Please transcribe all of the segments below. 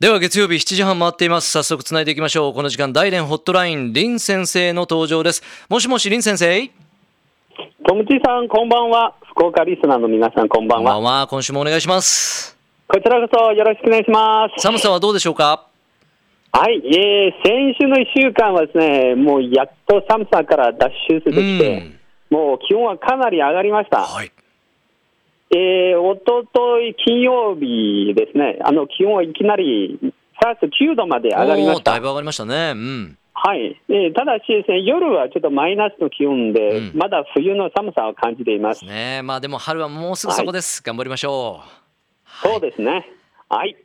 では月曜日7時半回っています。早速つないでいきましょう。この時間大連ホットライン林先生の登場です。もしもし林先生。トムチさんこんばんは。福岡リスナーの皆さんこんばんは。こんばんは。今週もお願いします。こちらこそよろしくお願いします。寒さはどうでしょうか？はい、えー、先週の1週間はですねもうやっと寒さから脱出できてもう気温はかなり上がりました、はいえー、おととい金曜日ですね、あの気温はいきなりプラス9度まで上がりました。だいぶ上がりましたね。うん。はい、えー、ただしですね、夜はちょっとマイナスの気温で、うんまだ冬の寒さを感じています。ねまあでも春はもうすぐそこです。頑張りましょう。そうですね。はい。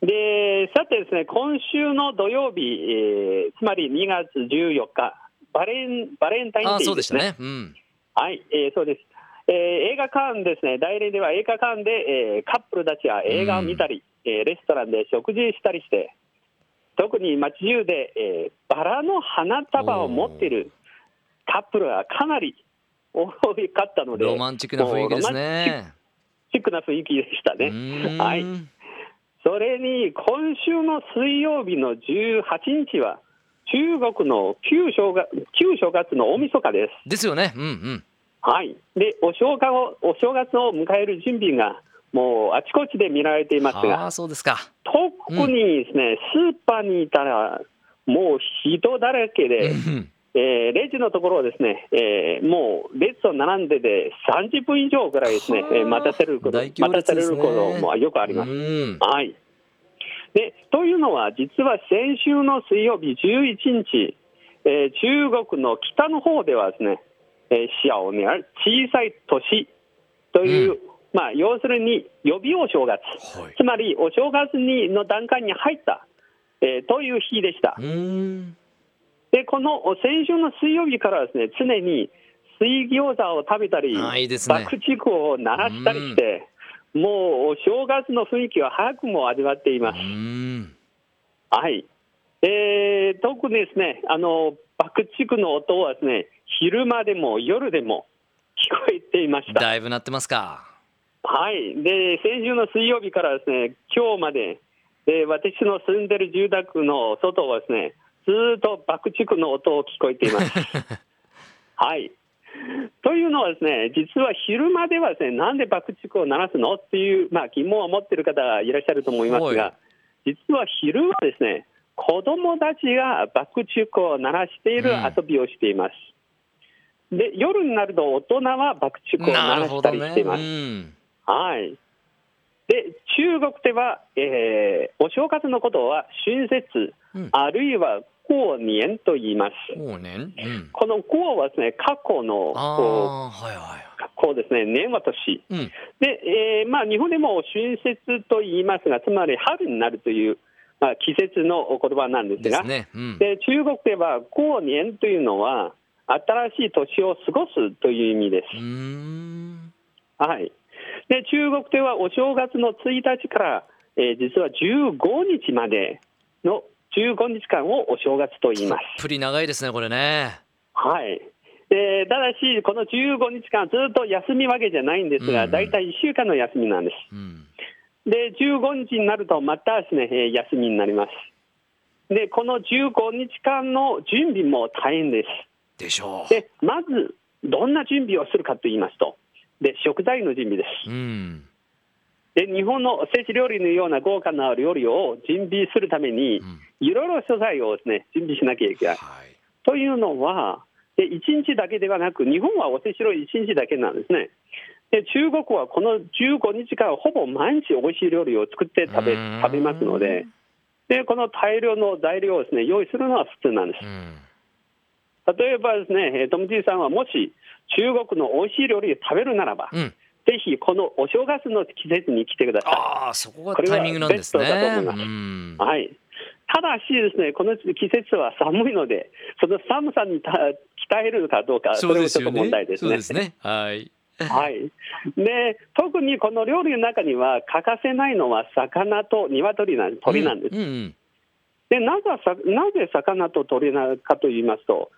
で、さてですね、今週の土曜日、えーつまり2月14日、バレンバレンタインあデーですね。そうでしたね。うん。はい、えーそうです。えー映画館ですね、大連では映画館で、えーカップルたちが映画を見たり、えーレストランで食事したりして、特に街中で、えーバラの花束を持っているカップルがかなり多かったので、ロマンチックな雰囲気ですね。チックな雰囲気でしたうね。はい。それに、今週の水曜日の18日は、中国の旧正月旧正月の大晦日です。ですよね。うんうん。はい。で、お正月を、お正月を迎える準備が、もうあちこちで見られていますあがあ、そうですか。特にですね、スーパーにいたら、もう人だらけうで、んえーレジのところをですね、えーもう列を並んでで30分以上ぐらいですね、はあえー待たせること、大行待たされ列ですねることもよくあります。うん。はい。で、というのは、実は先週の水曜日11日、えー中国の北の方ではですね、えー小年、小さい年という、うんまあ、要するに予備お正月、はい。つまりお正月にの段階に入った、えーという日でした。で、この先週の水曜日からですね、常に水餃子を食べたり、いいね爆竹を鳴らしたりして、もうお正月の雰囲気を早くも味わっています。はい。えー、特にですね、あの、爆竹の音はですね、昼間でも夜でも聞こえていました。だいぶなってますか。はい。で、先週の水曜日からですね、今日まで、で私の住んでる住宅の外はですね、ずーっと爆竹の音を聞こえています。はい。というのはですね、実は昼間ではですね、なんで爆竹を鳴らすの？っていう、まあ、疑問を持っている方がいらっしゃると思いますはが、実は昼はですね、子供たちが爆竹を鳴らしている遊びをしています。で、夜になると大人は爆竹を鳴らした。りしています。うん。はい。で、中国では、えーお正月のことは春節、うんあるいは過年と言います。そうね。うん。この過はですね、過去のあこあ、はいはうこうですね、年は年。い。うん。で、えーまあ、日本でも春節と言いますが、つまり春になるという、まあ、季節の言葉なんですが、ね。うん。で中国では過年というのは、新しい年を過ごすという意味です。はい、で中国ではお正月の1日から、えー実は15日までの15日間をお正月と言います。たっぷり長いですね、これね。はいえーただし、この15日間、ずっと休みわけじゃないんですが、うん大体1週間の休みなんです。うん。で、15日になると、またですね、えー休みになります。で、この15日間の準備も大変です。でしょう。で、まず、どんな準備をするかと言いますと、で食材の準備です。うん。で日本のおせち料理のような豪華な料理を準備するためにう、ん。いろいろ素材をです、ね、準備しなきゃいけない。はい。というのは、で1日だけではなく、日本はおせち料理1日だけなんですね。で中国はこの15日間、ほぼ毎日おいしい料理を作って食べ食べますのでで、この大量の材料をです、ね、用意するのは普通なんですう。ん。例えばですね、えートム・ジーさんはもし中国の美味しい料理を食べるならば、うん。ぜひこのお正月の季節に来てください。ああ、そこがタイミングなんですね。はい。ただしですね、この季節は寒いので、その寒さにた鍛えるかどうか、それもちょっと問題。ですね。そうですね。はい。はい。で、特にこの料理の中には欠かせないのは魚と鶏なん鳥なんです。うんうん。で、なぜさなぜ魚と鳥なのかと言いますと、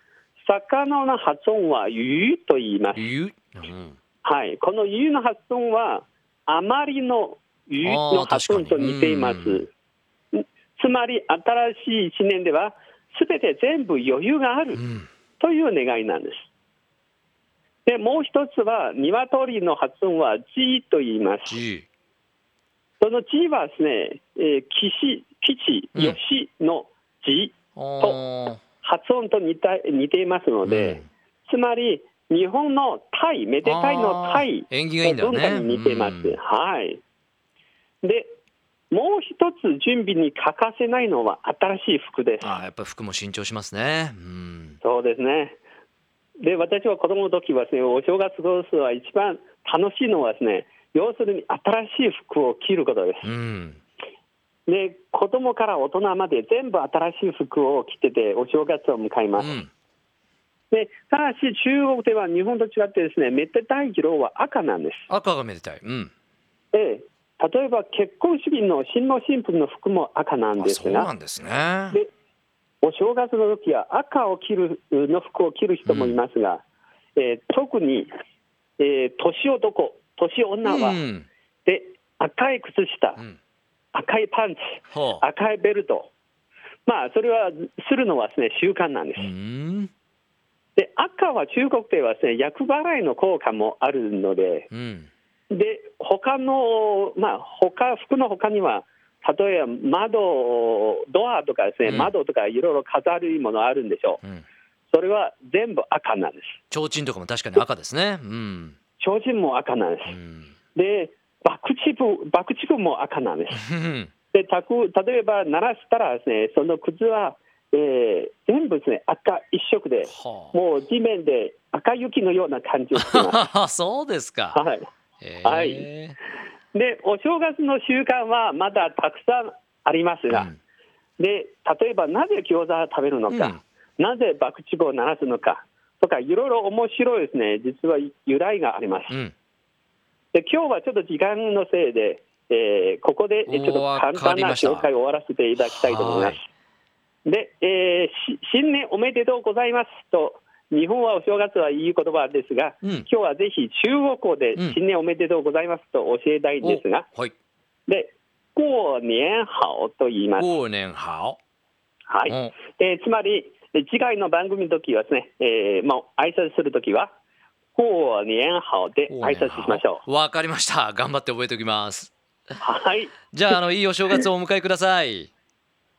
魚の発音はユと言います。ゆ。うん。はい。このユの発音は、あまりのユの発音と似ています。つまり新しい1年では、すべて全部余裕があるうん。という願いなんです。で、もう一つは、鶏の発音は G と言います。その G はですね、えー、岸、吉、うん吉のおー発音と似た似ていますので、うんつまり日本のタイ、めでたいのタイあー縁起がいいんだよね文化に似ています。うんはい。で、もう一つ準備に欠かせないのは新しい服です。あーやっぱり服も新調しますね。うん。そうですね。で、私は子供の時はですね、お正月過ごすのは一番楽しいのはですね、要するに新しい服を着ることです。うん。で、子供から大人まで全部新しい服を着てて、お正月を迎えます。うん。でただし、中国では日本と違ってですね、めでたい色は赤なんです。赤がめでたい。うん。ええ、例えば結婚式の新郎新婦の服も赤なんあ、ですがそうなん、ですね。でお正月の時は赤を着るの服を着る人もいますが、えー特に、えー年男、年女は、うん。で赤い靴下う、ん。赤いパンツ。赤いベルト、まあ、それはするのはです、ね、習慣なんです。うん。で赤は中国ではです、ね、厄払いの効果もあるので、うん。で他の、まあ他服の他には、例えば窓、ドアとかですね、うん窓とかいろいろ飾るものあるんでしょう、うん。それは全部赤なんです。提灯とかも確かに赤ですね。うん。提灯も赤なんでうす。ん。で、爆竹爆竹も赤なんです。うんで、たく例えば鳴らしたらですね、その靴は、えー全部ですね、赤一色で、はあ。もう地面で赤雪のような感じをしてます。そうですか。はい。はいで、お正月の習慣はまだたくさんありますが、うんで例えばなぜ餃子を食べるのか、なぜ爆竹を鳴らすのかとか、いろいろ面白いですね、実は由来があります。うん。で今日はちょっと時間のせいで、えーここでえーちょっと簡単な紹介を終わらせていただきたいと思います。で、えーし新年おめでとうございますと、日本はお正月はいい言葉ですが、うん今日はぜひ中国語でうん新年おめでとうございますと教えたいんですが、おはい。で、過年好と言います。过年好。はい。うんえーつまり、えー次回の番組の時はですね、えーまあ、挨拶するときは、過年好で挨拶しましょう。わかりました。頑張って覚えておきます。う。はい。じゃあ、あの、いいお正月をお迎えください。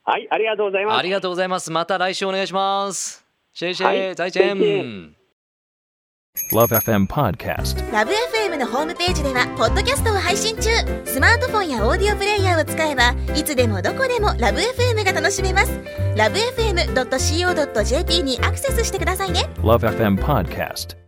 はい、ありがとうございますあ。りがとうございます。また来週お願いします。シェイシェイ、はい再见。再见 Love FM Podcast. ラブ f m のホームページではポッドキャストを配信中スマートフォンやオーディオプレイヤーを使えばいつでもどこでもラブ f m が楽しめますラブ FM.co.jp にアクセスしてくださいね Love FM Podcast.